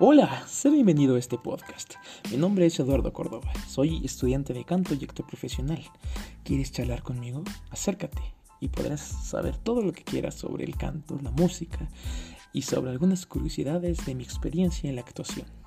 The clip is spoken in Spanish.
Hola, sé bienvenido a este podcast. Mi nombre es Eduardo Córdoba. Soy estudiante de canto y actor profesional. ¿Quieres charlar conmigo? Acércate y podrás saber todo lo que quieras sobre el canto, la música y sobre algunas curiosidades de mi experiencia en la actuación.